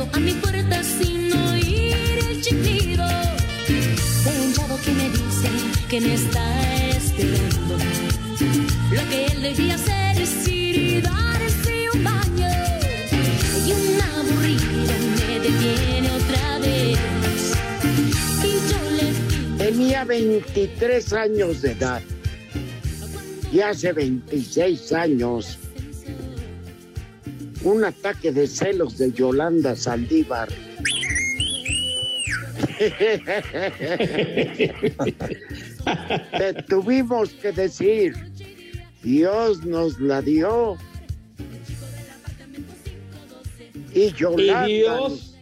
A mi puerta sin oír el chiflido de un chavo que me dice que me está esperando. Lo que él debía hacer es ir y darse un baño. Y un aburrido me detiene otra vez. Y yo le Tenía 23 años de edad. Y hace 26 años, un ataque de celos de Yolanda Saldívar. Te tuvimos que decir, Dios nos la dio. Y Yolanda, Dios?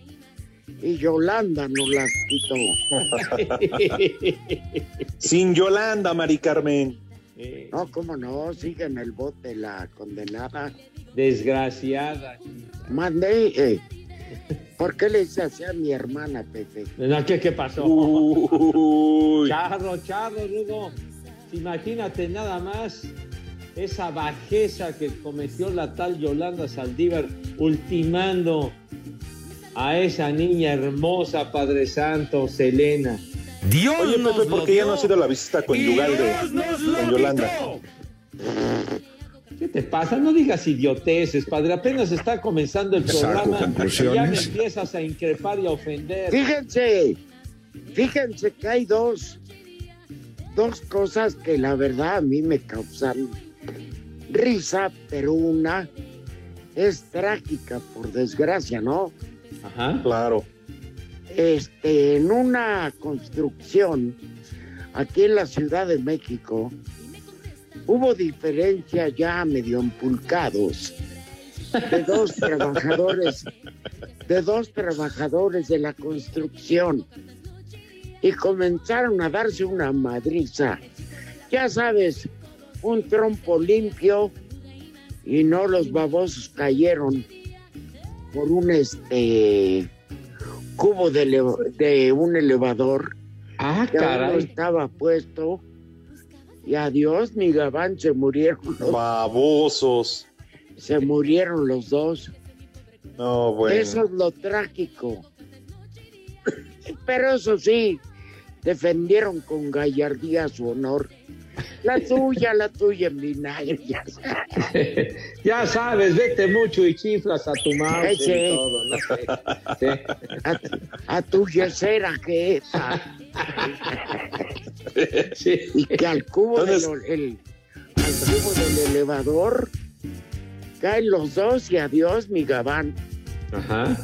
y Yolanda nos las quitó. Sin Yolanda, Mari Carmen. Eh, No, cómo no, sigue en el bote la condenada. desgraciada. Mandé, eh, ¿por qué le hice así a mi hermana, Pepe? No, ¿qué, qué pasó? Uy. Charro, charro, Rudo. Imagínate nada más esa bajeza que cometió la tal Yolanda Saldívar, ultimando a esa niña hermosa, Padre Santo, Selena. Dios Oye, nos Pepe, lo ¿por qué ya dio no ha sido la visita conyugal de Dios nos lo con Yolanda? ¿Qué te pasa? No digas idioteces, padre. Apenas está comenzando el programa y ya me empiezas a increpar y a ofender. Fíjense, fíjense que hay dos, dos cosas que la verdad a mí me causan risa, pero una es trágica, por desgracia, ¿no? Ajá. Claro. Este, en una construcción aquí en la Ciudad de México hubo diferencia ya medio empulcados de dos trabajadores, de dos trabajadores de la construcción y comenzaron a darse una madriza. Ya sabes, un trompo limpio y no los babosos cayeron por un este cubo de, un elevador. Ah, que no estaba puesto. Y adiós mi gabán se murieron los, Babosos. se murieron los dos. No, bueno. eso es lo trágico. Pero eso sí defendieron con gallardía su honor la tuya la tuya en vinagre ya sabes. ya sabes, vete mucho y chiflas a tu Sí. y todo, no sé. Sí. a, a tu yesera que y que al cubo, del, Entonces- el- al cubo del elevador caen los dos y adiós mi gabán. Ajá.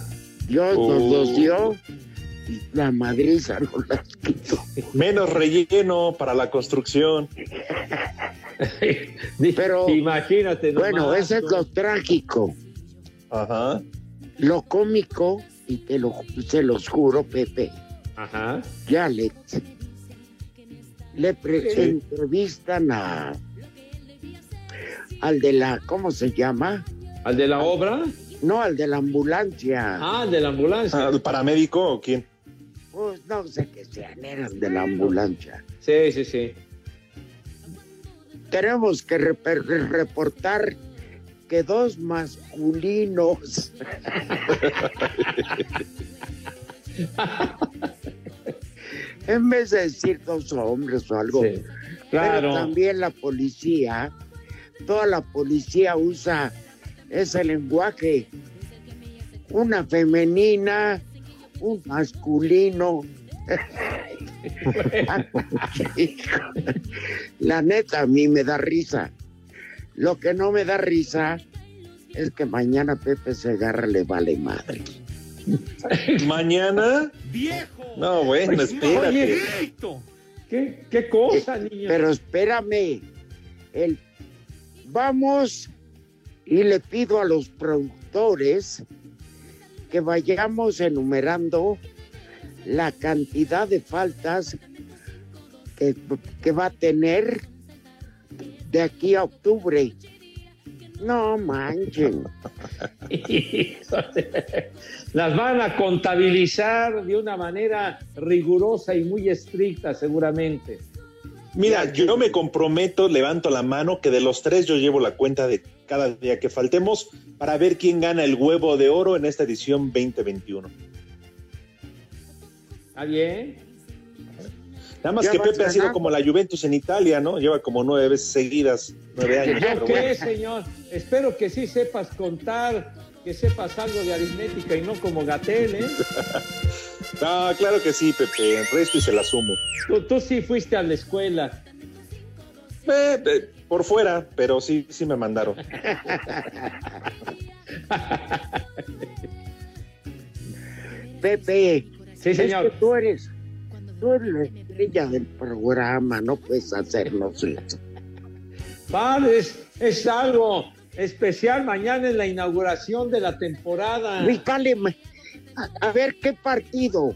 Dios nos Uh. los dio y la madriza nos las quitó. Menos relleno para la construcción. Pero, Imagínate, nomás, Bueno, ese es lo trágico. Ajá. Lo cómico, y te lo, se los juro, Pepe, Ajá. y Alex, le pre- Sí. entrevistan a, al de la, ¿cómo se llama? ¿Al de la obra? No, al de la ambulancia. Ah, de la ambulancia. ¿Al paramédico o quién? Pues no sé qué sean, eran de la ambulancia. Sí, sí, sí. Tenemos que reportar que dos masculinos en vez de decir dos hombres o algo. Sí, claro. Pero también la policía, toda la policía usa ese lenguaje. Una femenina, un masculino. la neta, a mí me da risa. Lo que no me da risa es que mañana Pepe Segarra le vale madre. ¿Mañana? ¡Viejo! No, bueno, espérate. Oye, ¿qué, qué cosa, niño? Pero espérame, el, vamos y le pido a los productores que vayamos enumerando la cantidad de faltas que, que va a tener de aquí a octubre. No manchen. Las van a contabilizar de una manera rigurosa y muy estricta, seguramente. Mira, yo me comprometo, levanto la mano, que de los tres yo llevo la cuenta de cada día que faltemos para ver quién gana el huevo de oro en esta edición 2021. ¿Está bien? Nada más Ya que Pepe ha sido como la Juventus en Italia, ¿no? Lleva como nueve veces seguidas, nueve años. ¿Yo pero qué, bueno. señor? Espero que sí sepas contar, que sepas algo de aritmética y no como Gatel, ¿eh? No, claro que sí, Pepe. El resto y se la sumo. Tú, tú sí fuiste a la escuela. Eh, por fuera, pero sí, sí me mandaron. Pepe, Sí, es que señor. tú eres, tú eres la estrella del programa, no puedes hacernos eso. Padre, es, es algo especial mañana en la inauguración de la temporada. Ricale, a, a ver qué partido.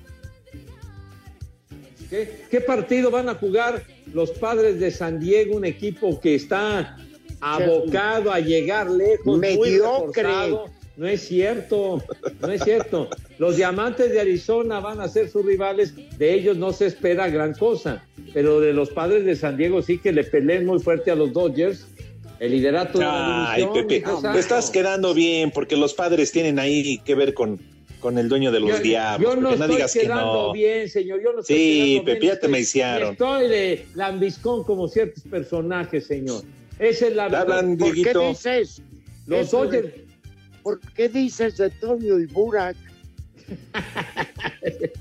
¿Qué, qué partido van a jugar los padres de San Diego? Un equipo que está abocado a llegar lejos. muy Mediocre. reforzado. No es cierto, no es cierto. Los diamantes de Arizona van a ser sus rivales. De ellos no se espera gran cosa. Pero de los padres de San Diego sí que le peleen muy fuerte a los Dodgers. El liderato de la Ay, división. Pepe, te estás quedando bien porque los padres tienen ahí que ver con, con el dueño de los Yo- diablos. Yo no estoy digas que quedando no. bien, señor. Yo no estoy Sí, Pepe, ya te me hicieron. Estoy de lambiscón como ciertos personajes, señor. Esa es la hablan, ¿Por qué dices? Los Dodgers. ¿Por qué dices de Toño y Burak?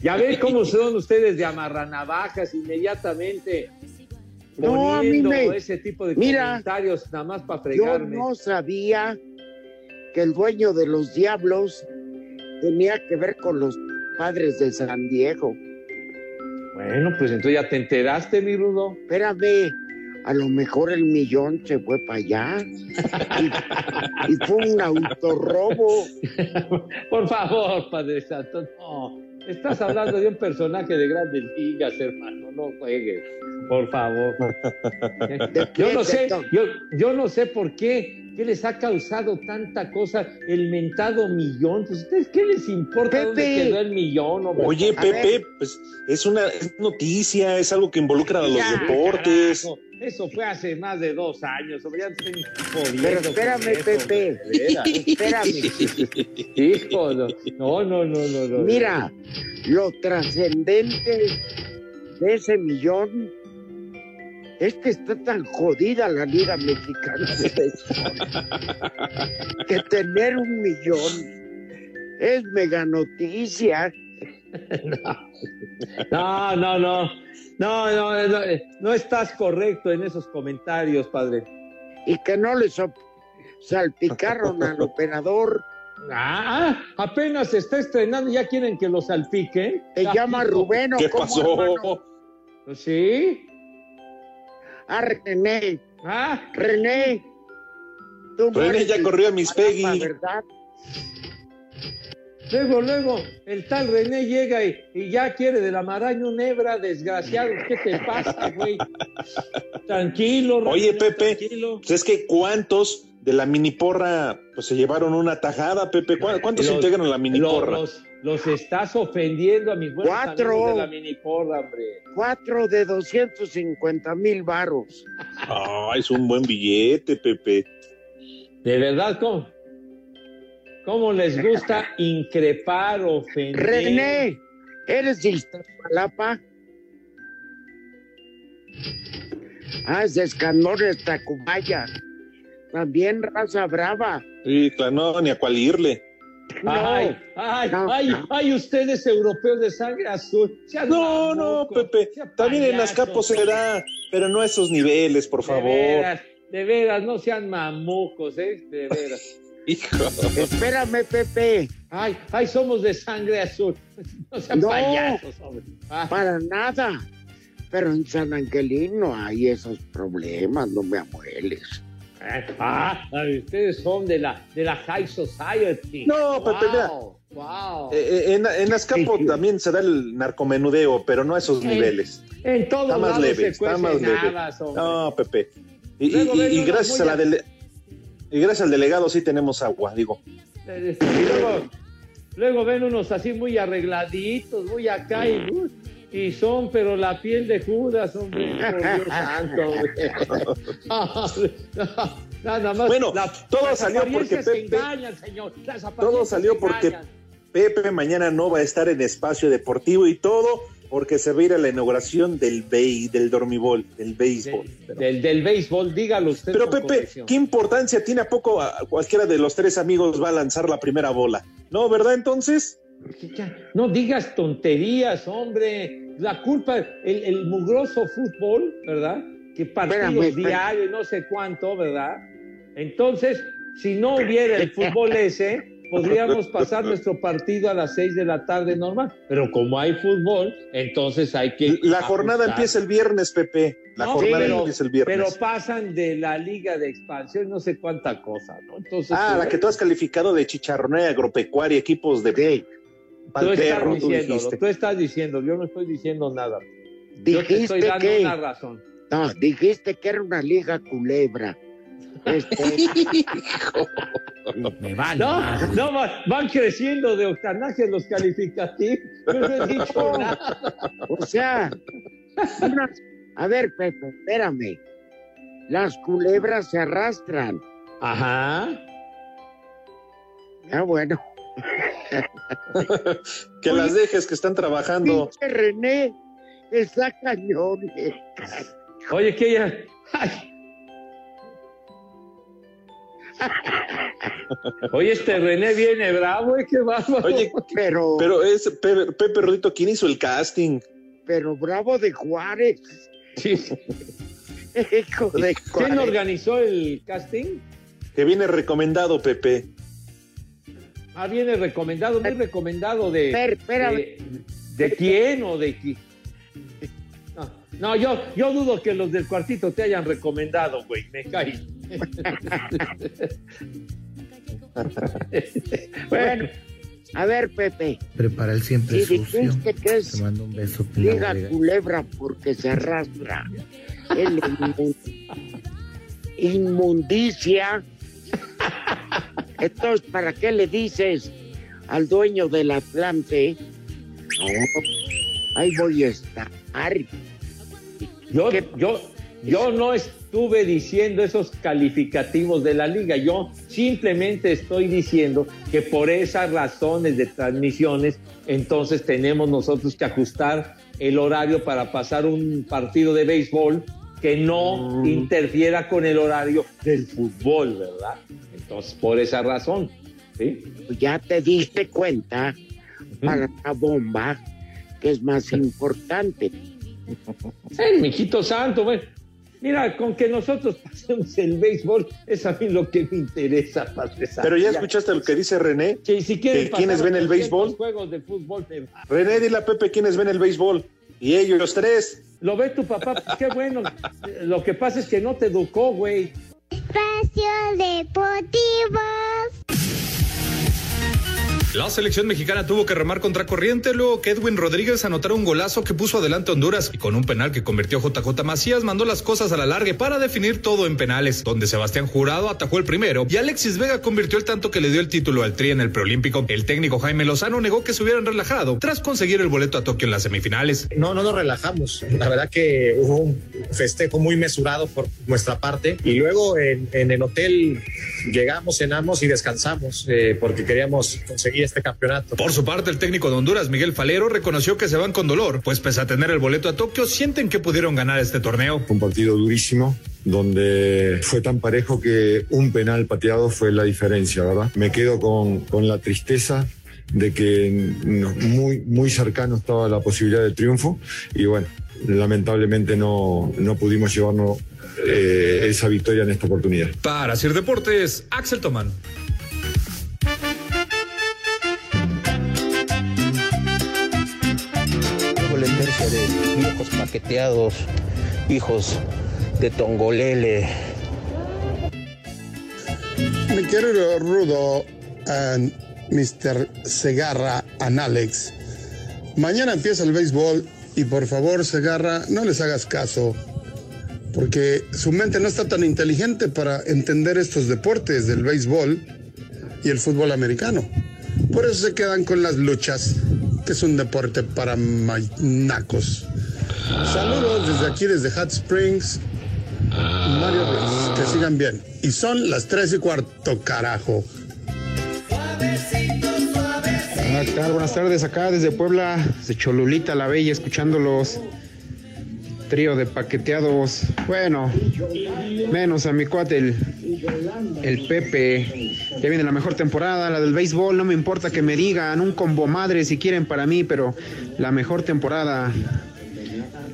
Ya ven cómo son ustedes de amarranavajas inmediatamente. No, a mí me- ese tipo de Mira, comentarios nada más para Yo no sabía que el dueño de los diablos tenía que ver con los padres de San Diego. Bueno, pues entonces ya te enteraste, mi rudo. Espérame, a lo mejor el millón se fue para allá y, y fue un autorrobo. Por favor, Padre Santo, no. Estás hablando de un personaje de grandes ligas, hermano. No juegues, por favor. ¿De Yo no sé, yo, yo no sé por qué, qué les ha causado tanta cosa el mentado millón. Pues, ¿Ustedes qué les importa dónde quedó el millón? hombre? Oye, Pepe, pues es una es noticia, es algo que involucra a los Ya, deportes. carajo, Eso fue hace más de dos años. ya estoy Pero espérame, eso, Pepe. Espérame. Hijo, no, no, no, no, no, no. Mira, lo trascendente de ese millón es que está tan jodida la Liga Mexicana de Béisbol que tener un millón es mega noticia. No, no, no. No, no, no, eh, no estás correcto en esos comentarios, padre. y que no le salpicaron al operador. Ah, apenas se está estrenando, ya quieren que lo salpiquen. Te llama Rubén o ¿Qué pasó? hermano? ¿Sí? Ah, René, Ah, René. René ya corrió a Miss Palapa, Peggy. ¿verdad? Luego, luego, el tal René llega y, y ya quiere de la maraña un hebra, desgraciado. ¿Qué te pasa, güey? Tranquilo, René, Oye, Pepe, tranquilo. pues es que cuántos de la mini porra pues se llevaron una tajada, Pepe. ¿Cuá- ¿Cuántos Los- integran la mini Los, porra? los, los estás ofendiendo a mis buenos Cuatro. amigos de la mini porra, hombre. Cuatro de 250 mil varos. Ah, es un buen billete, Pepe. De verdad, ¿cómo? ¿Cómo les gusta increpar, ofender? René, ¿eres de Iztapalapa? Ah, es de Escandores, Tacubaya. También raza brava. Sí, claro, no, ni a cuál irle. Ay, ay, No, ay, no. ay, ustedes europeos de sangre azul. Sean No, no, Pepe. También en payasos. Azcapo será, pero no a esos niveles, por De favor. veras, de veras, no sean mamucos, ¿eh? De veras. Hijo. Espérame, Pepe. Ay, ay, somos de sangre azul. No sean No. payasos, hombre. Ah, Para nada. Pero en San Angelino hay esos problemas, no me amueles. ah, ay, ustedes son de la, de la High Society. No, Pepe, mira. Wow. Eh, eh, en, en Azcapo también se da el narcomenudeo, pero no a esos Eh, niveles. En todos Está más lados leve, se está más leve. habas, hombre. No, Pepe. Y, gracias a la dele- y gracias al delegado sí tenemos agua, digo. Y luego, luego ven unos así muy arregladitos, muy acá y, uh, y son, pero la piel de Judas, hombre, por Dios santo. Nada más. Bueno, todo las salió porque Pepe- engañan, señor. Las Todo salió porque. Pepe mañana no va a estar en espacio deportivo y todo porque se va a ir a la inauguración del BEI, del dormibol, del béisbol. Del, del, del béisbol, dígalo usted. Pero Pepe, corrección. ¿qué importancia tiene a poco a cualquiera de los tres amigos va a lanzar la primera bola? ¿No, verdad entonces? Ya, No digas tonterías, hombre. La culpa, el, el mugroso fútbol, ¿verdad? Que partidos diarios, no sé cuánto, ¿verdad? Entonces, si no hubiera el fútbol ese, podríamos pasar nuestro partido a las seis de la tarde normal. Pero como hay fútbol, entonces hay que. La jornada empieza el viernes, Pepe. La No, jornada pero- empieza el Pero viernes. pasan de la liga de expansión, no sé cuánta cosa, ¿no? Entonces, ah, la que tú has calificado de chicharronera agropecuaria, equipos de Sí. tú estás tú diciendo, dijiste. tú estás diciendo, yo no estoy diciendo nada. Yo te estoy Dijiste dando que. una razón. No, dijiste que era una liga culebra. Este, Me vale. No, madre. no, va- van creciendo de octanaje los calificativos. Yo no he dicho nada. o sea, unas- a ver, Pepe, espérame. Las culebras se arrastran. Ajá. Ah, bueno. Que las dejes que están trabajando. Pinche René está cañón. eh. Oye, que ya. Ay. Oye, este René viene bravo, ¿eh? Qué bárbaro. Oye, Pero, pero, pero es Pepe, Pepe Rodito, ¿quién hizo el casting? bravo de Juárez. Sí. Hijo de ¿Quién organizó el casting? Que viene recomendado, Pepe. Ah, viene recomendado, muy recomendado de. De, de quién o de quién? No, no, yo, yo dudo que los del cuartito te hayan recomendado, güey. Me caí. Bueno, a ver, Pepe. Prepara el siempre Si sucio. dijiste que es Te mando un beso. bodega. culebra porque se arrastra. El inmundicia. Entonces, ¿para qué le dices al dueño del Atlante? No, ahí voy a estar. Yo, ¿Qué? yo, yo no estuve diciendo esos calificativos de la liga. Yo simplemente estoy diciendo que por esas razones de transmisiones, entonces tenemos nosotros que ajustar el horario para pasar un partido de béisbol que no Mm. interfiera con el horario del fútbol, ¿verdad? Entonces, por esa razón. ¿sí? Ya te diste cuenta para la bomba que es más importante. El mijito santo, güey. Mira, con que nosotros pasemos el béisbol, es a mí lo que me interesa, Padre Santo. Pero ya escuchaste lo que dice René. Sí, si quieren ¿Que quiénes pasar ven el 800 béisbol? juegos de fútbol, me va. René, dile a Pepe quiénes ven el béisbol. Y ellos, los tres. Lo ve tu papá, pues qué bueno. Lo que pasa es que no te educó, güey. Espacio Deportivo. La selección mexicana tuvo que remar contra corriente luego que Edwin Rodríguez anotara un golazo que puso adelante Honduras y con un penal que convirtió JJ Macías mandó las cosas a la larga para definir todo en penales, donde Sebastián Jurado atajó el primero y Alexis Vega convirtió el tanto que le dio el título al Tri en el preolímpico. El técnico Jaime Lozano negó que se hubieran relajado tras conseguir el boleto a Tokio en las semifinales. No, no nos relajamos. La verdad que hubo un festejo muy mesurado por nuestra parte y luego en, en el hotel llegamos, cenamos y descansamos eh, porque queríamos conseguir este campeonato. Por su parte, el técnico de Honduras, Miguel Falero, reconoció que se van con dolor, pues pese a tener el boleto a Tokio, sienten que pudieron ganar este torneo. Un partido durísimo, donde fue tan parejo que un penal pateado fue la diferencia, ¿verdad? Me quedo con, con la tristeza de que muy, muy cercano estaba la posibilidad de triunfo y bueno, lamentablemente no, no pudimos llevarnos eh, esa victoria en esta oportunidad. Para Sir Deportes, Axel Tomán. De viejos paqueteados, hijos de Tongolele. Mi querido Rudo, and Mr. Segarra, and Alex. Mañana empieza el béisbol y por favor, Segarra, no les hagas caso, porque su mente no está tan inteligente para entender estos deportes del béisbol y el fútbol americano. Por eso se quedan con las luchas, que es un deporte para nacos. Saludos desde aquí, desde Hot Springs. Mario Ruiz, que sigan bien. Y son las tres y cuarto, carajo. Hola, ¿qué tal? Buenas tardes acá desde Puebla, de Cholulita la Bella, escuchándolos. Trío de paqueteados. Bueno, menos a mi cuate, el, el Pepe. Ya viene la mejor temporada, la del béisbol. No me importa que me digan un combo madre si quieren para mí, pero la mejor temporada,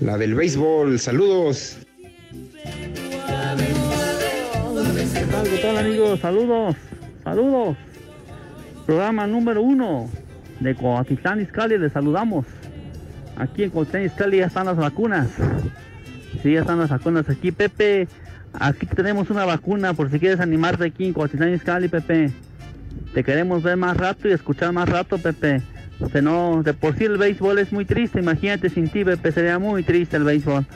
la del béisbol. Saludos. ¿Qué tal, amigos? Saludos, saludos. Programa número uno de Coatitlán Izcalli, les saludamos. Aquí en Coatitlán Izcalli ya están las vacunas. Sí, ya están las vacunas aquí, Pepe. Aquí tenemos una vacuna por si quieres animarte aquí en Coatitlán Izcalli, Pepe. Te queremos ver más rato y escuchar más rato, Pepe. O de por sí el béisbol es muy triste. Imagínate sin ti, Pepe, sería muy triste el béisbol.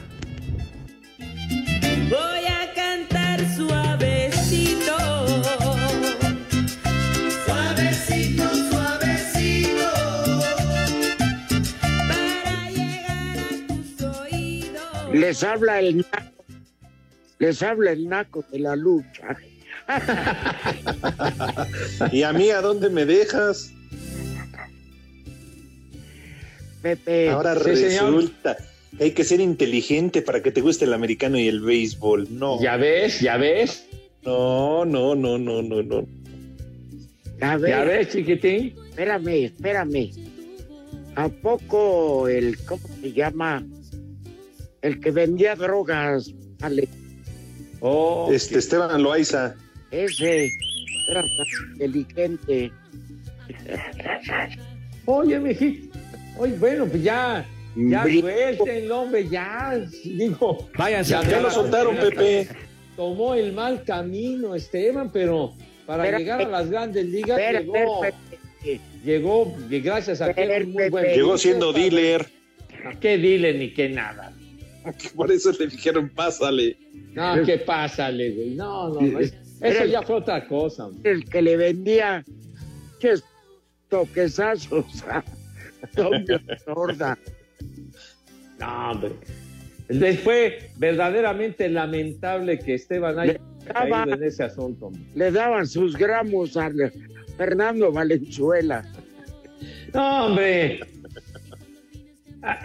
Les habla el naco. Les habla el naco de la lucha. ¿Y a mí a dónde me dejas? Pepe. Ahora Sí, señor. resulta que hay que ser inteligente para que te guste el americano y el béisbol. No. Ya ves, ya ves. No, no, no, no, no, no. A ver, Ya ves, chiquitín. espérame, espérame. ¿A poco el, cómo se llama? El que vendía drogas, Ale, Oh, Este Esteban Loaiza. ese era tan inteligente. Oye, mijito. Oye, bueno, pues ya. Ya suelten, hombre, ya. Digo, váyanse Ya, a ya lo la soltaron. Pepe. Tomó el mal camino, Esteban, pero para Espera, llegar a las grandes ligas Espera, llegó, espera. llegó y gracias a que muy buen Llegó siendo dealer. ¿Qué dealer ni qué nada? Por eso le dijeron, pásale. No, ¿qué pásale, güey? No, no, no, es- eso ya fue otra cosa. hombre. El que le vendía toquesazos a Doña Sorda. No, hombre. Fue verdaderamente lamentable que Esteban haya daba- caído en ese asunto. hombre. Le daban sus gramos a Fernando Valenzuela. No, hombre.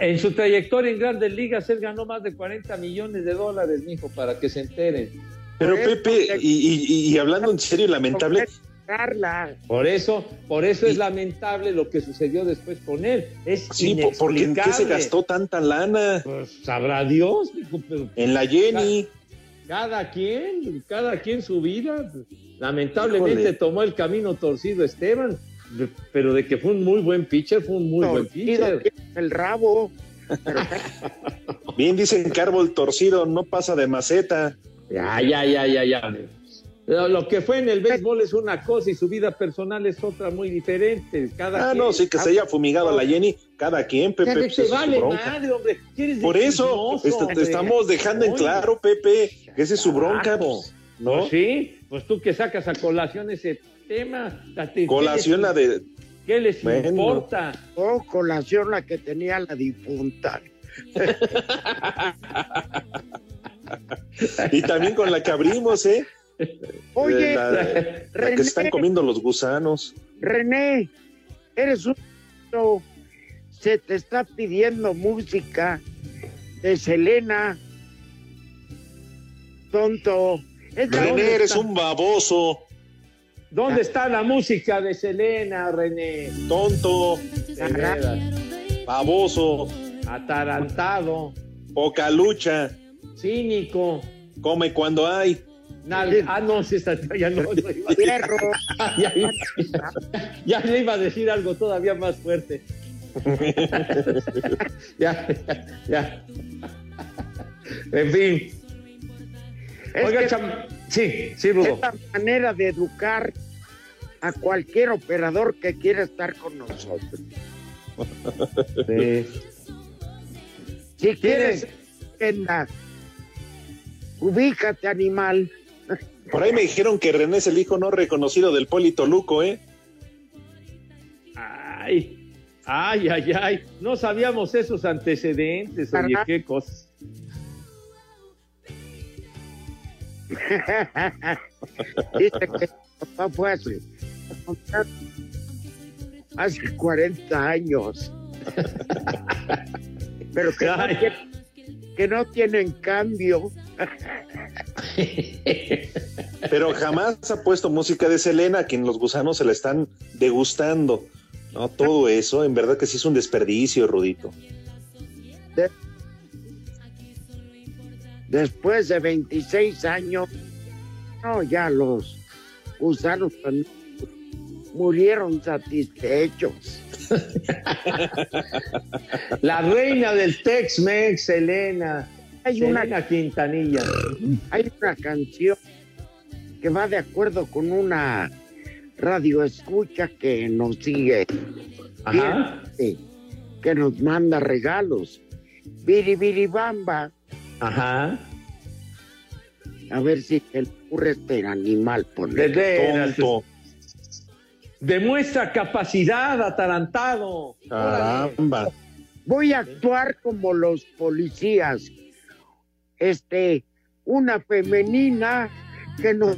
En su trayectoria en grandes ligas, él ganó más de 40 millones de dólares, mijo, para que se enteren. Pero Por Pepe, y, y- y hablando en serio, lamentable, Carla, Por eso, por eso es lamentable lo que sucedió después con él. Es sí, po- porque ¿en qué se gastó tanta lana? Pues sabrá Dios, mijo, pero En la Jenny. cada quien, cada quien su vida. Lamentablemente Híjole. tomó el camino torcido Esteban, de- pero de que fue un muy buen pitcher, fue un muy buen pitcher. el rabo. Bien dicen que árbol torcido no pasa de maceta. Ya, ya, ya, ya, ya. Lo que fue en el béisbol es una cosa y su vida personal es otra muy diferente. Cada Ah, quien- no, sí, que se haya fumigado a la Jenny, cada quien, Pepe. Pues, vale bronca. madre, hombre. ¿Quieres Por eso, est- te estamos dejando en claro, Pepe, que esa es su bronca, pues, ¿no? Pues sí, pues tú que sacas a colación ese tema. Colación la de... ¿Qué les Bueno. importa? Oh, colación la que tenía la difunta. Y también con la que abrimos, ¿eh? Oye, la, la que René. están comiendo los gusanos. René, eres un... Se te está pidiendo música de Selena. Tonto. René, eres un baboso. ¿Dónde está la música de Selena, René? Tonto. Baboso. Atarantado. Poca lucha. Cínico. Come cuando hay. Nal- ah, no, sí, está, ya no. no iba a ya, ya- ya le iba a decir algo todavía más fuerte. ya, ya, ya. En fin. Es Oiga, que- cham- sí, sí, Rudo. Es la manera de educar a cualquier operador que quiera estar con nosotros. Si quieres, anda. ubícate, animal. Por ahí me dijeron que René es el hijo no reconocido del Polito Luco, ¿eh? Ay, ay, ay, ay. No sabíamos esos antecedentes, oye, qué cosas. Dice que papá fue hace, hace 40 años. Pero que no, que no tienen cambio. Pero jamás ha puesto música de Selena, a quien los gusanos se la están degustando. No, todo eso, en verdad que sí es un desperdicio, Rudito. De- después de 26 años, no, ya los gusanos también murieron satisfechos. La reina del Tex-Mex, Selena. Hay una- Selena Quintanilla. Hay una canción que va de acuerdo con una radio escucha que nos sigue, Ajá. Sí, que nos manda regalos. Biribiribamba. Ajá. A ver si te ocurre este animal De poner. veras. Tonto. Demuestra capacidad, atarantado. Caramba. Voy a actuar como los policías. Este, una femenina que nos.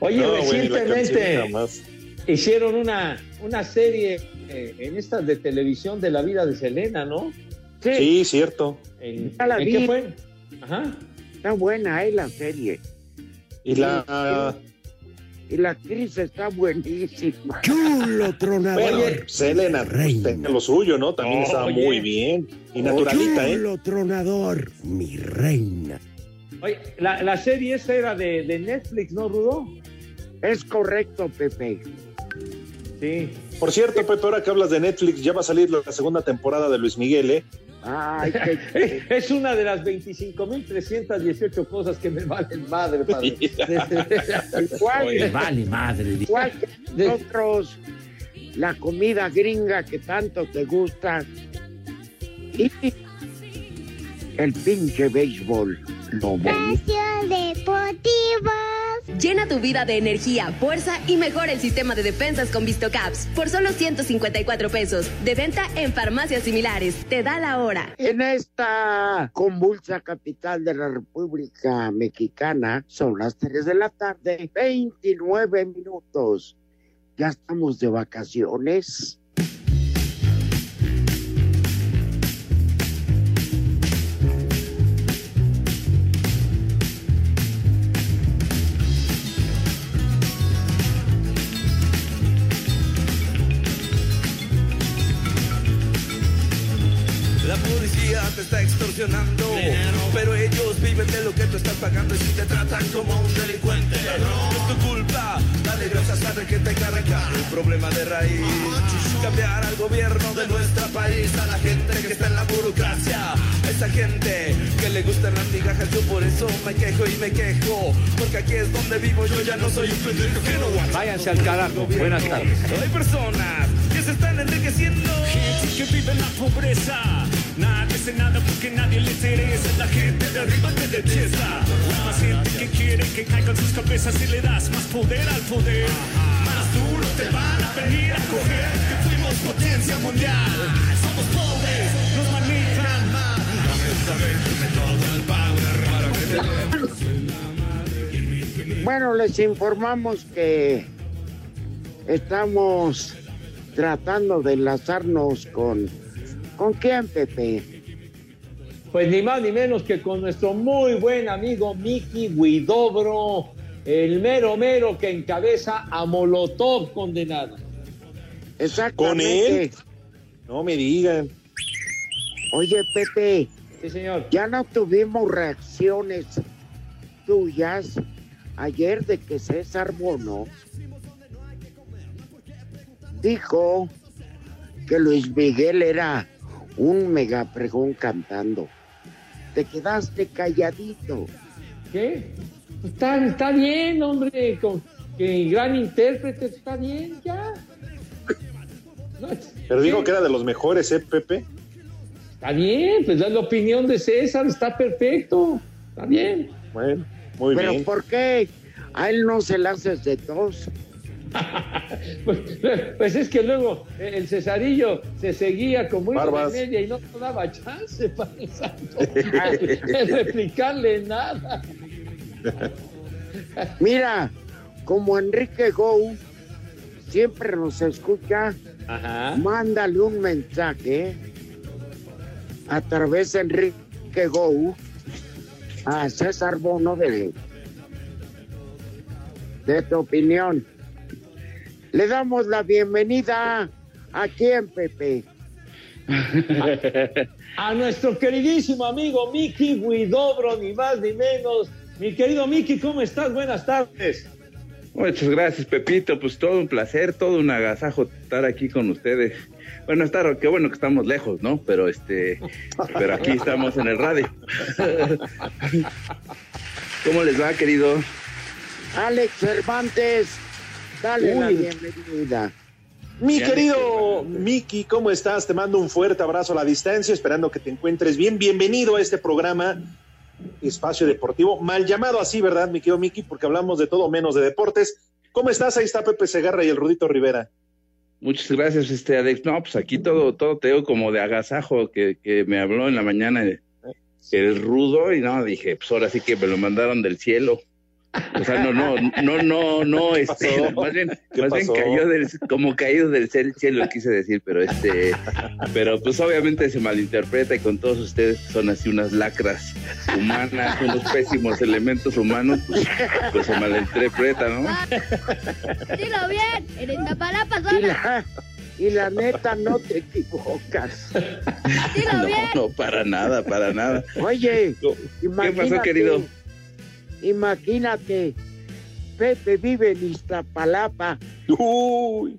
Oye, No, la recientemente hicieron una, una serie eh, en estas de televisión de la vida de Selena, ¿no? Sí, cierto. ¿En, Ya la ¿en vi. qué fue? Ajá. Está buena, ¿eh? La serie. Y la. Y la actriz está buenísima. Chulo tronador. Bueno, Selena tenía lo suyo, ¿no? También estaba Oye. muy bien. Y naturalita, ¿eh? Chulo tronador, mi reina. Oye, la, la serie esa era de, de Netflix, ¿no, Rudo? Es correcto, Pepe. Sí. Por cierto, Pepe, ahora que hablas de Netflix, ya va a salir la segunda temporada de Luis Miguel, ¿eh? Ay, qué Es una de las 25.318 cosas que me valen madre, padre. Igual, Vale, madre. igual que nosotros, la comida gringa que tanto te gusta. Y el pinche béisbol. Lo bonito. Llena tu vida de energía, fuerza y mejora el sistema de defensas con VistoCaps por solo 154 pesos. De venta en farmacias similares. Te da la hora. En esta convulsa capital de la República Mexicana son las 3 de la tarde, 29 minutos. Ya estamos de vacaciones. Pero ellos viven de lo que tú estás pagando y si te tratan como un delincuente, no es tu culpa. Dale gracias a que te cargar el problema de raíz. Cambiar al gobierno de nuestro país, a la gente que está en la burocracia, a esa gente que le gustan las migajas. Yo por eso me quejo y me quejo, porque aquí es donde vivo. Yo ya no soy un pendejo que no. Váyanse al carajo. Buenas tardes. Hay personas porque nadie le interesa. La gente de arriba te detesta. Más gente que quiere que caigan sus cabezas y le das más poder al poder. Más duro te van a venir a coger. Que fuimos potencia mundial. Somos pobres, nos manejan mal. Todo el power que Bueno, les informamos que estamos tratando de enlazarnos con... ¿Con quién, Pepe? Pues ni más ni menos que con nuestro muy buen amigo Miki Guidobro, el mero mero que encabeza a Molotov condenado. Exactamente. No me digan. Oye, Pepe. Sí, señor. Ya no tuvimos reacciones tuyas ayer de que César Bono dijo que Luis Miguel era un megapregón cantando. Te quedaste calladito. ¿Qué? Está, está bien, hombre, con, que gran intérprete, está bien, ya. No, Pero digo que era de los mejores, ¿eh, Pepe? Está bien, pues es la opinión de César, está perfecto, está bien. Bueno, muy Pero bien. ¿por qué a él no se le haces de tos? Pues, pues es que luego eh, el Cesarillo se seguía como hijo de media y no daba chance para de replicarle nada. Mira, como Enrique Gou siempre nos escucha, mándale un mensaje a través de Enrique Gou a César Bono de, de tu opinión. Le damos la bienvenida a quién, Pepe. A nuestro queridísimo amigo Miki Guidobro, ni más ni menos. Mi querido Miki, ¿cómo estás? Buenas tardes. Muchas gracias, Pepito. Pues todo un placer, todo un agasajo estar aquí con ustedes. Bueno, estar, qué bueno que estamos lejos, ¿no? Pero este, pero aquí estamos en el radio. ¿Cómo les va, querido? Alex Cervantes, dale la Uy. bienvenida. Mi Ya querido Miki, ¿cómo estás? Te mando un fuerte abrazo a la distancia, esperando que te encuentres bien. Bienvenido a este programa Espacio Deportivo, mal llamado así, ¿verdad, mi querido Miki? Porque hablamos de todo menos de deportes. ¿Cómo estás? Ahí está Pepe Segarra y el Rudito Rivera. Muchas gracias, este Alex. No, pues aquí todo, todo te digo como de agasajo que, que me habló en la mañana el, el rudo y no, dije, pues ahora sí que me lo mandaron del cielo. O sea, no, no, no, no, no, este, más bien, ¿Qué más bien cayó del, como caído del cielo, quise decir, pero este, pero pues obviamente se malinterpreta y con todos ustedes son así unas lacras humanas, unos pésimos elementos humanos, pues, pues se malinterpreta, ¿no? Dilo bien, en Iztapalapa, zona. y la neta, no te equivocas. Dilo No, bien. no, para nada, para nada. Oye, ¿Qué pasó, querido? Imagínate, Pepe vive en Iztapalapa. Uy.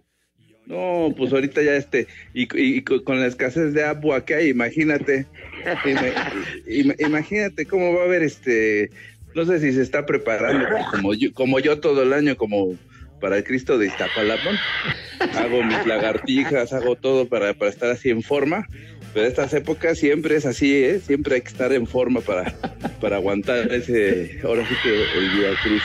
No, pues ahorita ya este, y, y- y co- con la escasez de agua que hay, imagínate, ima- ima- imagínate cómo va a haber este, no sé si se está preparando como yo, como yo todo el año, como para el Cristo de Iztapalapa, hago mis lagartijas, hago todo para, para estar así en forma, pero estas épocas siempre es así, ¿eh? siempre hay que estar en forma para, para aguantar ese, ahora sí que el Via Cruz.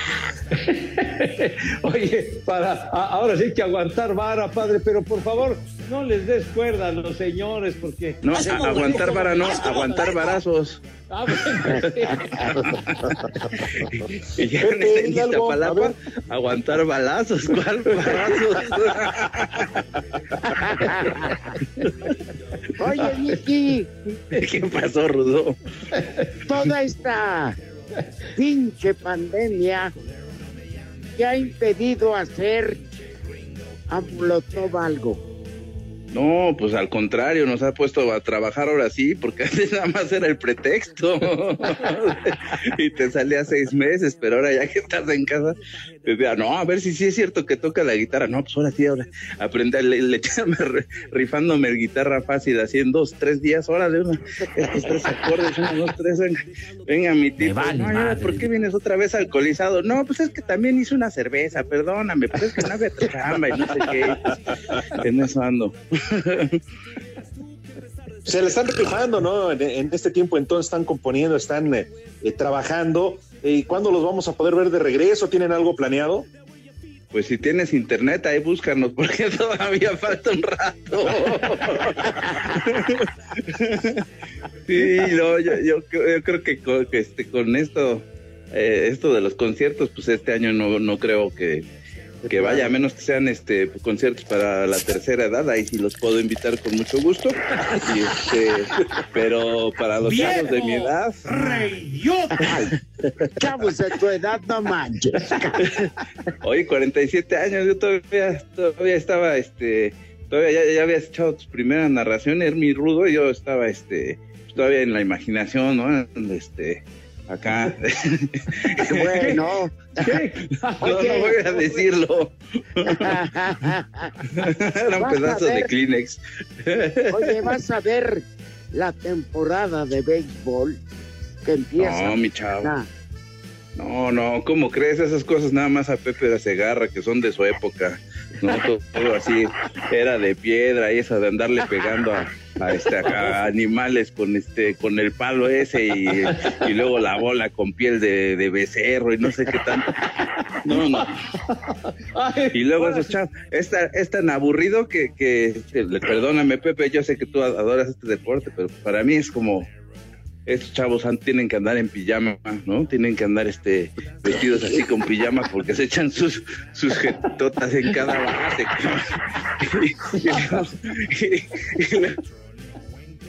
Oye, para ahora sí que aguantar vara, padre, pero por favor, no les des cuerda a los señores, porque. No, a- aguantar vara no, aguantar varazos. Ah. Y ya en en Iztapalapa, aguantar balazos, ¿cuál balazos? Oye, Miki, ¿Qué pasó, Rudo? toda esta pinche pandemia que ha impedido hacer a Molotov algo. No, pues al contrario, nos ha puesto a trabajar ahora sí, porque antes nada más era el pretexto. y te salía seis meses, pero ahora ya que estás en casa, Decía, no, a ver si sí es cierto que toca la guitarra. No, pues ahora sí, ahora aprender, le, le rifándome guitarra fácil, así en dos, tres días, órale, una, estos tres acordes, uno, dos, tres, venga, venga mi tipo. vale no, ya. ¿por qué vienes otra vez alcoholizado? No, pues es que también hice una cerveza, perdóname, pues es que no había chamba y no sé qué. pues, en eso ando. Se le están rifando, ¿no? En, este tiempo entonces están componiendo, están eh, eh, trabajando. ¿Y cuándo los vamos a poder ver de regreso? ¿Tienen algo planeado? Pues si tienes internet, ahí búscanos, porque todavía falta un rato. sí, no, yo, yo, creo- que con, este, con esto, eh, esto de los conciertos, pues este año no, no creo que, que vaya, a menos que sean este conciertos para la tercera edad, ahí sí los puedo invitar con mucho gusto. Y, este, pero para los chavos de mi edad, Chavos de tu edad, no manches. Oye, 47 años, yo todavía, todavía estaba, este, todavía ya, ya habías echado tus primeras narraciones, mi rudo, y yo estaba, este, todavía en la imaginación, ¿no? Este, acá. Bueno. No, no voy a decirlo. Era un pedazo de. Kleenex. Oye, vas a ver la temporada de béisbol que empieza. No, mi chavo. No, no, ¿cómo crees? Esas cosas nada más a Pepe de Segarra, que son de su época. No, todo, así era de piedra y esa de andarle pegando a, a, este, a animales con este con el palo ese y, y luego la bola con piel de, de becerro y no sé qué tanto. No, no. Y luego esos chavos, es, tan- es tan aburrido que, que, que- perdóname Pepe, yo sé que tú adoras este deporte, pero para mí es como estos chavos tienen que andar en pijama, ¿no? Tienen que andar este vestidos así con pijama porque se echan sus sus jetotas en cada base.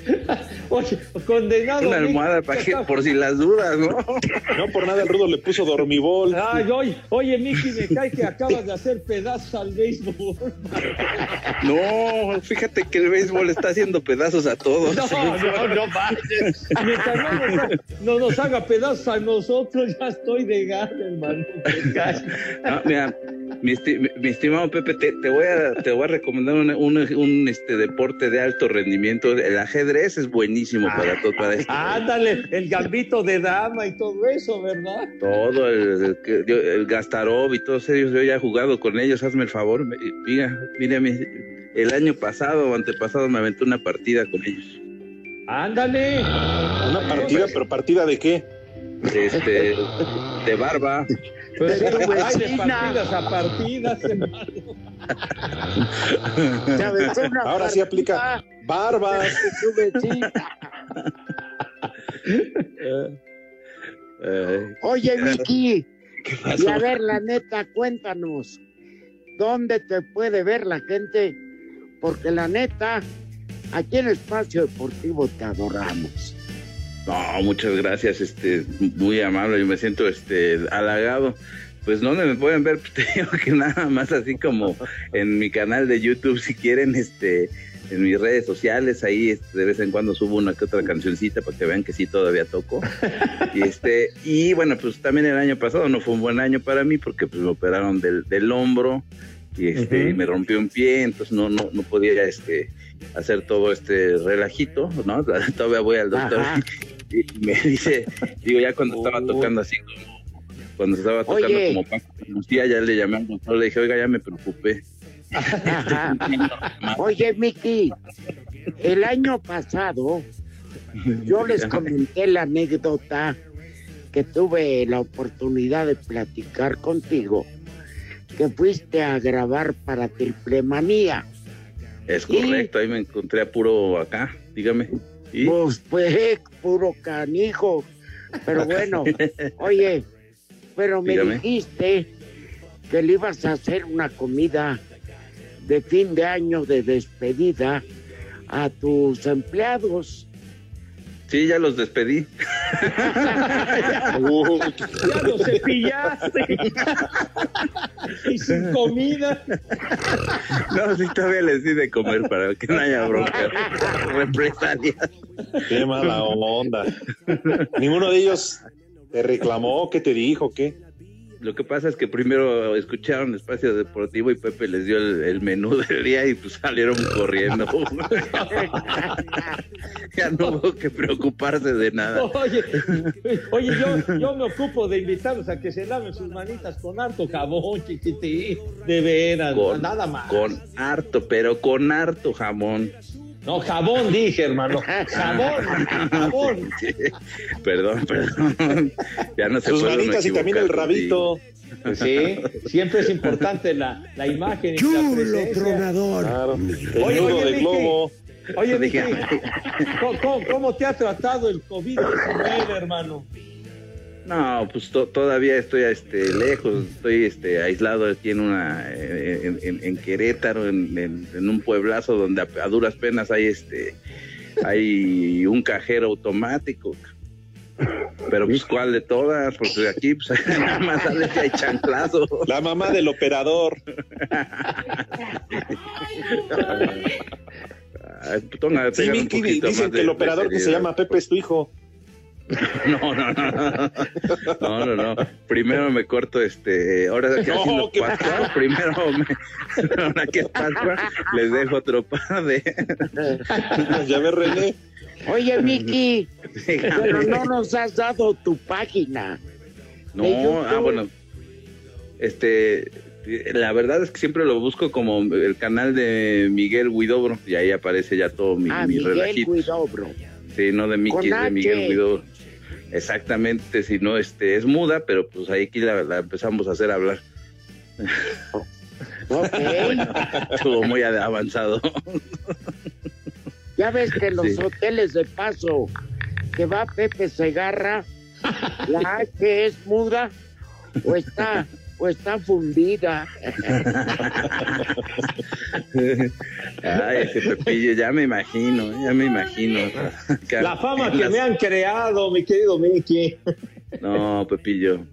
Oye, condenado. Una almohada para que, por si las dudas, ¿no? No por nada el rudo le puso dormibol. Ay, oye, oye, Miki, me cae que acabas de hacer pedazos al béisbol. No, fíjate que el béisbol está haciendo pedazos a todos. No, no, no manches. Mientras no nos, ha- no nos haga pedazos a nosotros, ya estoy de gana, hermano. No, mira, mi, esti- mi estimado Pepe, te, te voy a te voy a recomendar un, un- un, este deporte de alto rendimiento. El ajedrez es buenísimo para todo, para esto. Ándale, el gambito de dama y todo eso, ¿verdad? Todo el, el, Gastarov y todos ellos, yo ya he jugado con ellos, hazme el favor. Mira, mira, mi- el año pasado o antepasado me aventé una partida con ellos. Ándale. Una partida, pero partida de qué? Este, de barba. Pues de partidas a partidas, hermano. Ahora sí aplica. Barbas. Oye, Miki, y a ver, la neta, cuéntanos, ¿dónde te puede ver la gente? Porque la neta, aquí en Espacio Deportivo te adoramos. No, muchas gracias, este, muy amable, yo me siento este halagado. Pues no me pueden ver, Pues, te digo que nada más así como en mi canal de YouTube, si quieren, este, en mis redes sociales, ahí este, de vez en cuando subo una que otra cancioncita para que vean que sí todavía toco. Y este, y bueno, pues también el año pasado no fue un buen año para mí porque pues me operaron del, del hombro y este, y me rompió un pie, entonces no, no, no podía este hacer todo este relajito, ¿no? Todavía voy al doctor Ajá. y me dice, digo, ya cuando estaba tocando así como, cuando estaba tocando Oye. como Paco Lucía, ya le llamé al doctor, le dije, oiga, ya me preocupé. Oye, Miki, el año pasado yo les comenté la anécdota que tuve la oportunidad de platicar contigo, que fuiste a grabar para Triple Manía. Es correcto, ahí me encontré a puro acá, dígame. ¿Y? Pues fue puro canijo. Pero bueno, oye, pero me Dígame. dijiste que le ibas a hacer una comida de fin de año de despedida a tus empleados. Sí, ya los despedí. Ya lo cepillaste. y sin comida. No, sí, todavía les di de comer para que no haya bronca. Represalias. Qué mala onda. Ninguno de ellos te reclamó, ¿qué te dijo? ¿Qué? Lo que pasa es que primero escucharon Espacio Deportivo y Pepe les dio el, el menú del día y pues salieron corriendo. ya no hubo que preocuparse de nada. Oye, oye yo, yo me ocupo de invitarlos a que se laven sus manitas con harto jabón, chiquitín. De veras, Con, nada más. con harto, pero con harto jamón. No, jabón dije, hermano. Jabón, jabón. Perdón, perdón. Ya no se Sus manitas y también el rabito. Sí, siempre es importante la, la imagen y Chulo tronador. Claro. Oye, nudo oye, de globo. Oye. ¿cómo, cómo, cómo te ha tratado el COVID-19, hermano? No, pues to- todavía estoy este, lejos, estoy este, aislado aquí en una eh, en, en- en Querétaro, en, un pueblazo donde a, a duras penas hay este hay un cajero automático. Pero pues cuál de todas, porque aquí pues nada más sale que hay chanclazo. La mamá del operador. Ay, pues, tóngale, Sí, dicen que el operador que se llama Pepe es tu hijo. No, no, no, no, no. Primero me corto este, ahora que No, haciendo Pascua, primero me, ahora que es Pascua, les dejo otro par de. ya me René. Oye, Miki, pero no nos has dado tu página. No, ah, bueno, este, la verdad es que siempre lo busco como el canal de Miguel Huidobro y ahí aparece ya todo mi, Ah, mi Miguel relajito. Huidobro. Sí, no de Mickey, Con de. Miguel Huidobro. Exactamente, si no, este, es muda, pero pues ahí aquí la, la empezamos a hacer hablar. Ok. Estuvo muy avanzado. Ya ves que los Sí. hoteles de paso que va Pepe Segarra, la H es muda o está, o está fundida. Ay, ese Pepillo, ya me imagino, ya me imagino. La fama que me han creado, mi querido Mickey. No, Pepillo.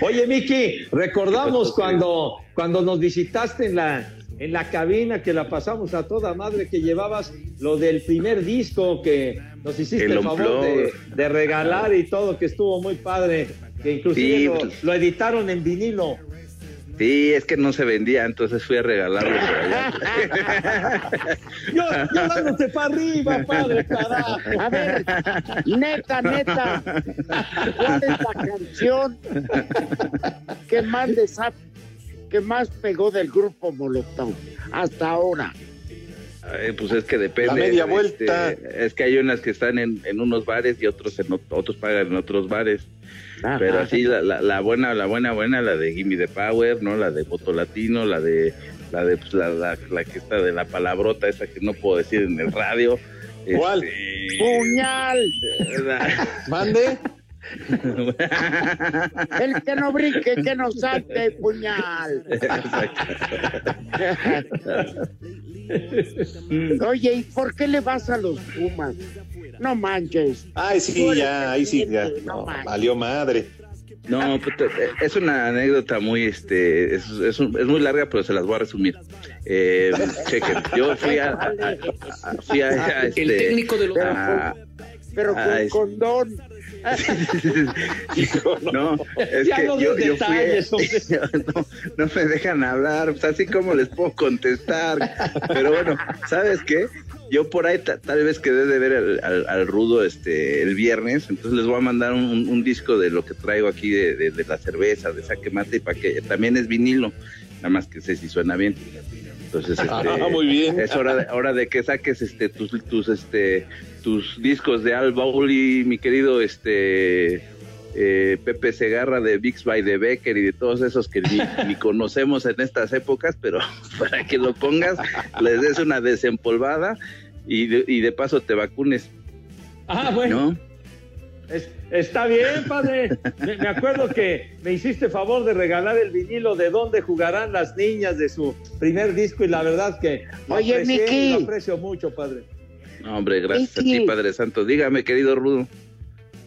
Oye, Miki, recordamos cuando, cuando nos visitaste en la, en la cabina que la pasamos a toda madre, que llevabas lo del primer disco que nos hiciste el, El favor de, regalar y todo, que estuvo muy padre, que inclusive Sí, lo, pues. lo editaron en vinilo. Sí, es que no se vendía, entonces fui a regalarlo por allá. Yo, yo dándote para arriba, padre, carajo. A ver, neta, neta, ¿cuál es la canción que más les ha- que más pegó del grupo Molotov hasta ahora? Pues es que depende. La media este, vuelta. es que hay unas que están en, en unos bares y otros en ot- otros pagan en otros bares. Pero así la, la, la buena, la buena, buena, la de Gimme the Power, ¿no? La de Voto Latino, la de la de pues, la, la, la que está de la palabrota esa que no puedo decir en el radio. ¿Cuál? Este, ¡Puñal! Mande. El que no brinque, que no salte, puñal. Oye, ¿y por qué le vas a los Pumas? No manches. Ay, sí, ya, ahí sí, ya. No No, manches. valió madre. No, es una anécdota muy, este, es, es, un- es muy larga, pero se las voy a resumir. Eh, chequen, yo fui a, a- a- a- fui a, a, este, El técnico de los- a- Pero con Ah, es- condón. no, es que yo, yo fui, no, no me dejan hablar, pues así como les puedo contestar. Pero bueno, ¿sabes qué? Yo por ahí ta- tal vez quedé de ver al, al- al rudo este el viernes, entonces les voy a mandar un, un disco de lo que traigo aquí de, de- de la cerveza, de saque mate, para que también es vinilo, nada más que sé si suena bien. Entonces, este, Ah, muy bien. es hora de, hora de que saques este tus, tus este tus discos de Al Bowley, mi querido este eh, Pepe Segarra de Bix by the Becker y de todos esos que ni, ni conocemos en estas épocas, pero para que lo pongas, les des una desempolvada y de, y de paso te vacunes, Ah, bueno. ¿no? Es- está bien, padre. Me, me acuerdo que me hiciste favor de regalar el vinilo de dónde jugarán las niñas de su primer disco y la verdad que lo Oye, aprecié lo aprecio mucho, padre. No, hombre, gracias a ti, Padre Santo. Dígame, querido Rudo.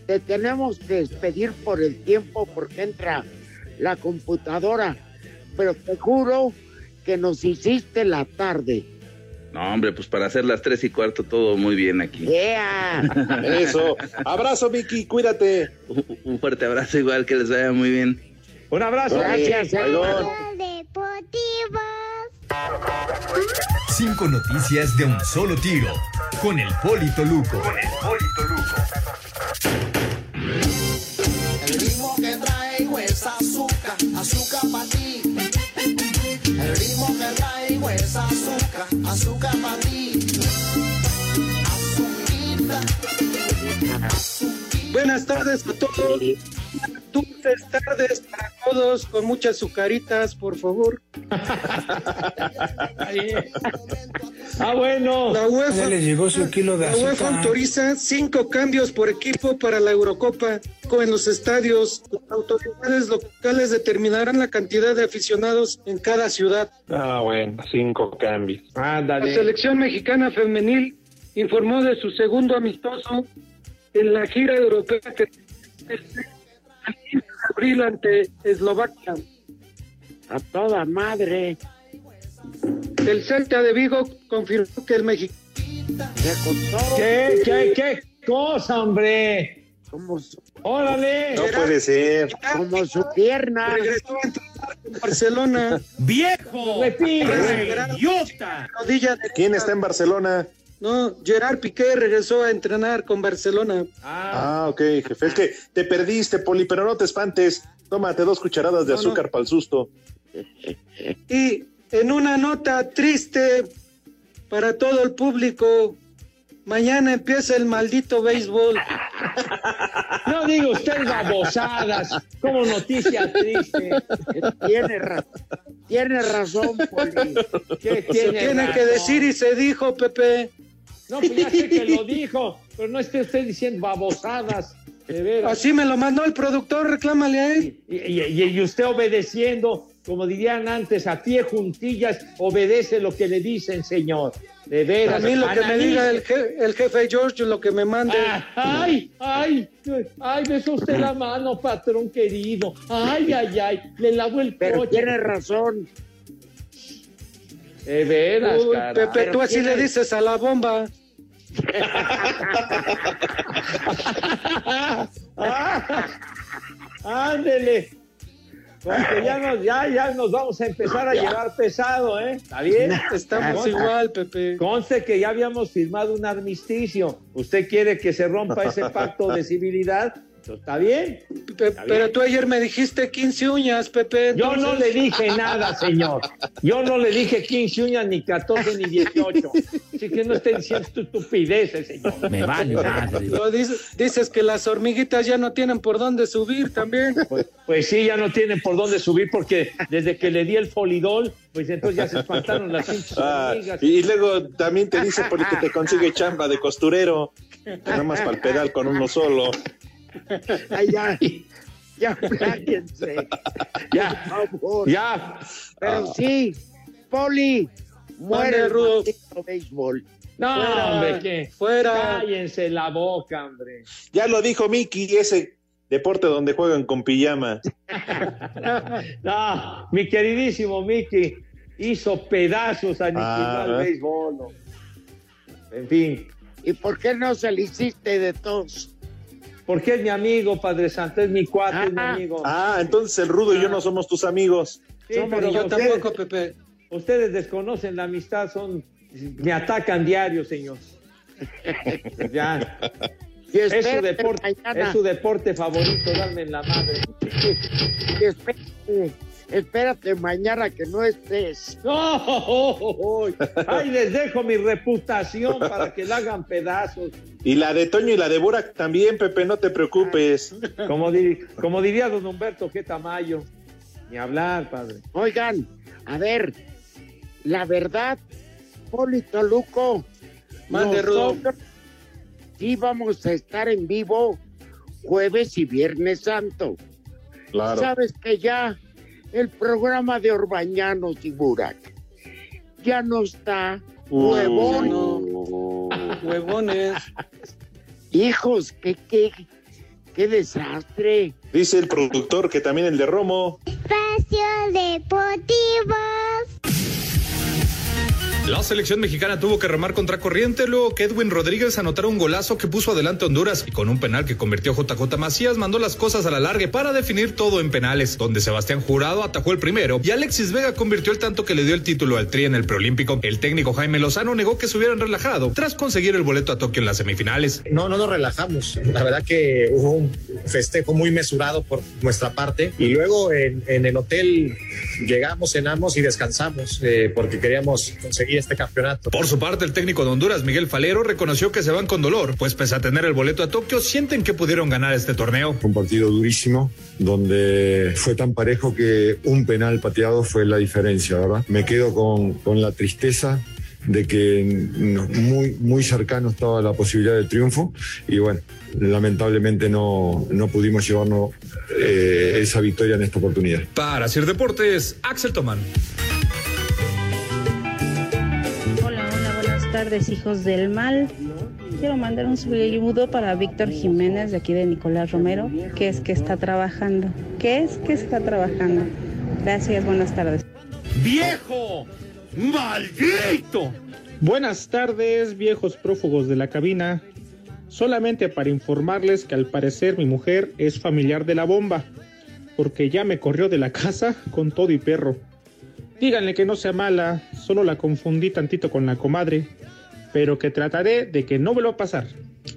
Te tenemos que despedir por el tiempo porque entra la computadora. Pero te juro que nos hiciste la tarde. No, hombre, pues para hacer las tres y cuarto todo muy bien aquí. Yeah. Eso. Abrazo, Miki, cuídate. Un- Un fuerte abrazo igual, que les vaya muy bien. Un abrazo. Gracias. Cinco noticias de un solo tiro. Con el Polito Luco. El ritmo que traigo es azúcar, azúcar para ti. El ritmo que traigo es azúcar, azúcar para ti. Buenas tardes a todos. Dulces tardes para todos, con muchas azucaritas, por favor. Ah, bueno. La UEFA, les llegó su kilo de la UEFA autoriza cinco cambios por equipo para la Eurocopa en los estadios. Las autoridades locales determinarán la cantidad de aficionados en cada ciudad. Ah, bueno, cinco cambios. La Ándale. selección mexicana femenil informó de su segundo amistoso en la gira europea que el 15 de abril ante Eslovaquia. A toda madre. El Celta de Vigo confirmó que el mexicano Se contó. ¿Qué, qué, qué cosa, hombre? Como su, Órale. No puede ser. como su pierna. regresó a entrenar en Barcelona. ¡Viejo! ¡Repite! ¡Idiota! ¿Quién está en Barcelona? No, Gerard Piqué regresó a entrenar con Barcelona. Ah, ok, jefe. Es que te perdiste, Poli, pero no te espantes. Tómate dos cucharadas de No, no. azúcar para el susto. Y en una nota triste para todo el público, mañana empieza el maldito béisbol. No diga usted babosadas, como noticia triste. Tiene, ra- tiene razón, Poli. ¿Qué Se tiene, tiene que decir y se dijo, Pepe. No, pues ya sé que lo dijo, pero no esté usted diciendo babosadas, de veras. Así me lo mandó el productor, reclámale a él. Y, y- y usted obedeciendo, como dirían antes, a pie juntillas, obedece lo que le dicen, señor. De veras. A mí lo que me diga el, je- el jefe George, lo que me mande. Ah, Ay, ay, ay, besó usted la mano, patrón querido. Ay, ay, ay, le lavo el Pero coche. tiene razón. De veras, Uy. Pepe, tú así le dices a la bomba. Ándele. Porque ya nos, ya, ya nos vamos a empezar a llevar pesado, ¿eh? ¿Está bien? Estamos Conste- igual, Pepe. Conste que ya habíamos firmado un armisticio. ¿Usted quiere que se rompa ese pacto de civilidad? ¿Está bien? Pe- Pero tú ayer me dijiste 15 uñas, Pepe. Yo no le dije nada, señor. Yo no le dije 15 uñas, ni 14, ni 18. Así que no esté diciendo tu estupideces, señor. Me vale madre. Lo dices, dices que las hormiguitas ya no tienen por dónde subir también. Pues, pues sí, ya no tienen por dónde subir porque desde que le di el folidol, pues entonces ya se espantaron las pinches Ah, hormigas. y luego también te dice, Poli, que te consigue chamba de costurero. Nada más para el pedal con uno solo. Ay, ya. Ya, cállense. Ya, Por favor. ya. Pero sí, Poli, muere Mande, el maldito béisbol. No, Fuera, hombre, ¿qué? fuera. Cállense la boca, hombre. Ya lo dijo Miki, ese deporte donde juegan con pijama. No, mi queridísimo Mickey hizo pedazos, Ah. al béisbol. no. En fin, ¿Y por qué no se le hiciste de tos? Porque es mi amigo, Padre Santo, es mi cuate, es mi Ah. amigo. Ah, entonces el Rudo y yo no somos tus amigos. Sí, somos pero Yo ustedes, tampoco, Pepe. ustedes desconocen la amistad, son me atacan diario, señor. Ya. Y Es su, deporte, mañana. es su deporte favorito, darme en la madre. Y espérate, mañana que no estés. ¡No! ¡Ay, les dejo mi reputación para que la hagan pedazos! Y la de Toño y la de Burak también, Pepe, no te preocupes. Como, diri- como diría don Humberto, qué tamaño. Ni hablar, padre. Oigan, a ver, la verdad, Poli Toluco, Mande, Rudo. nosotros sí vamos a estar en vivo jueves y viernes santo. Claro. Sabes que ya el programa de Orbañanos y Burak ya no está huevón. Uh, Huevones. Hijos, qué, qué, qué desastre. Dice el productor que también el de Romo. Espacio Deportivo. La selección mexicana tuvo que remar contra corriente luego que Edwin Rodríguez anotara un golazo que puso adelante Honduras y con un penal que convirtió JJ Macías mandó las cosas a la larga para definir todo en penales, donde Sebastián Jurado atajó el primero y Alexis Vega convirtió el tanto que le dio el título al Tri en el preolímpico. El técnico Jaime Lozano negó que se hubieran relajado tras conseguir el boleto a Tokio en las semifinales. No, no nos relajamos. La verdad que hubo un festejo muy mesurado por nuestra parte y luego en, en el hotel llegamos, cenamos y descansamos eh, porque queríamos conseguir este campeonato. Por su parte, el técnico de Honduras, Miguel Falero, reconoció que se van con dolor, pues pese a tener el boleto a Tokio, sienten que pudieron ganar este torneo. Fue un partido durísimo donde fue tan parejo que un penal pateado fue la diferencia, ¿verdad? Me quedo con, con la tristeza de que muy, muy cercano estaba la posibilidad del triunfo y bueno, lamentablemente no, no pudimos llevarnos eh, esa victoria en esta oportunidad. Para Sir Deportes, Axel Tomán. Tardes, hijos del mal. Quiero mandar un saludo para Víctor Jiménez de aquí de Nicolás Romero, que es que está trabajando. ¿Qué es que está trabajando? Gracias, buenas tardes. ¡Viejo! ¡Maldito! Buenas tardes, viejos prófugos de la cabina. Solamente para informarles que al parecer mi mujer es familiar de la bomba, porque ya me corrió de la casa con todo y perro. Díganle que no sea mala, solo la confundí tantito con la comadre, pero que trataré de que no vuelva a pasar.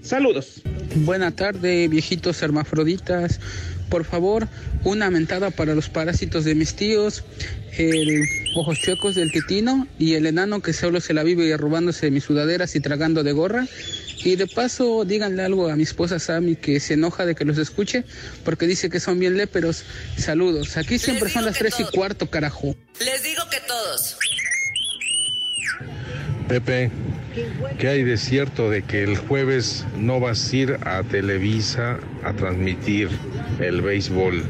Saludos. Buena tarde, viejitos hermafroditas. Por favor, una mentada para los parásitos de mis tíos, el ojos chuecos del titino y el enano que solo se la vive robándose mis sudaderas y tragando de gorra. Y de paso, díganle algo a mi esposa Sammy que se enoja de que los escuche porque dice que son bien léperos. Saludos. Aquí siempre son las tres y cuarto, carajo. Les digo que todos. Pepe, ¿qué hay de cierto de que el jueves no vas a ir a Televisa a transmitir el béisbol,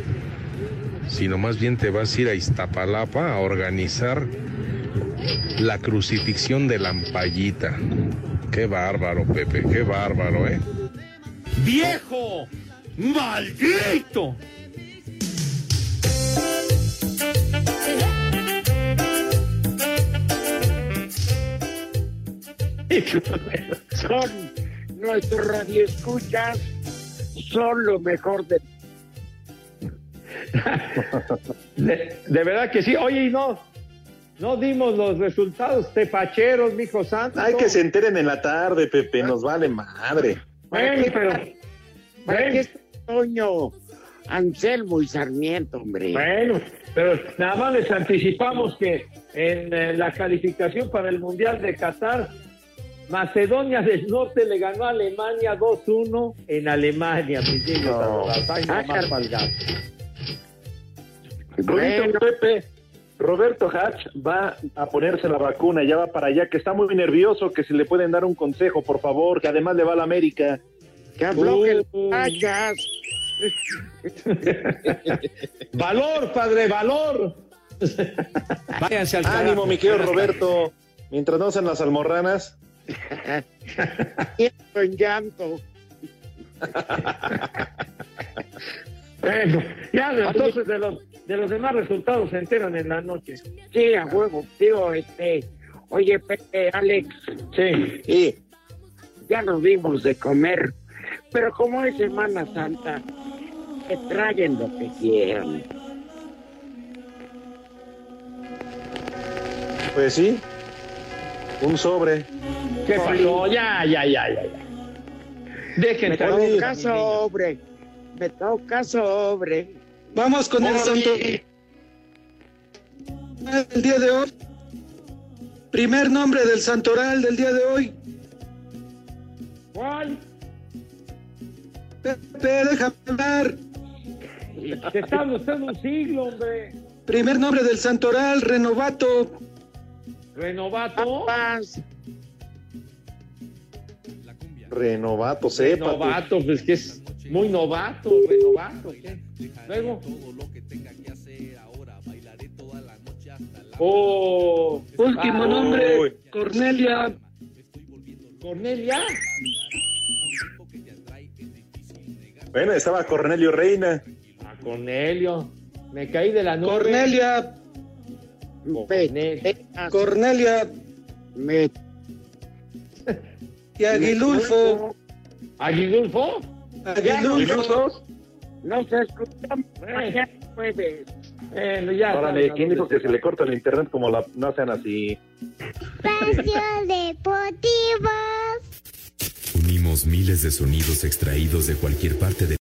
sino más bien te vas a ir a Iztapalapa a organizar la crucifixión de la ampallita? Qué bárbaro, Pepe, qué bárbaro, ¿eh? ¡Viejo! ¡Maldito! Son nuestros radioescuchas, son lo mejor de De, de verdad que sí. Oye, y no, no dimos los resultados tepacheros, mijo santo. Hay que se enteren en la tarde, Pepe, nos vale madre. Bueno, pero. ¿Para qué está Toño, Anselmo y Sarmiento, hombre? Bueno, pero nada más les anticipamos que en eh, la calificación para el Mundial de Qatar, Macedonia del Norte le ganó a Alemania 2-1 en Alemania. No. Ay, no Ah, más Rudito, Pepe, Roberto Hatch va a ponerse la vacuna, ya va para allá, que está muy nervioso, que si le pueden dar un consejo, por favor, que además le va a la América. Que afloje el Uh. payas. Valor, padre, valor. Váyanse al Ánimo, carajo. mi querido Roberto, mientras no sean las almorranas. en llanto. Bueno, ya entonces de los, de los demás resultados se enteran en la noche. Sí, a huevo, digo, este, oye, Pepe, Alex. Sí. Sí, ya nos dimos de comer, pero como es Semana Santa, que traguen lo que quieran. Pues sí, un sobre. ¿Qué pasó? Ya, ya, ya, ya. ya. Dejen mi niño. sobre, me toca sobre. Vamos con el santo. El día de hoy. Primer nombre del santoral del día de hoy. ¿Cuál? Pepe, déjame hablar. Te está gustando un siglo, hombre. Primer nombre del santoral, Renovato. Renovato. Renovato, sepa. pues. Novato, pues que es muy novato, renovato. Luego. Oh, Último ah, nombre, uy. Cornelia. Cornelia. Bueno, estaba Cornelio Reina. Ah, Cornelio. Me caí de la nube. Cornelia. Cornelia. Cornelia. Me... Y Aguilulfo. ¿Aguilulfo? Aguilulfo. Nos escuchamos mañana jueves. Bueno, ya. Órale, está, ¿quién no, dijo que se le corta el internet como la no sean así? Espacio Deportivo. Unimos miles de sonidos extraídos de cualquier parte de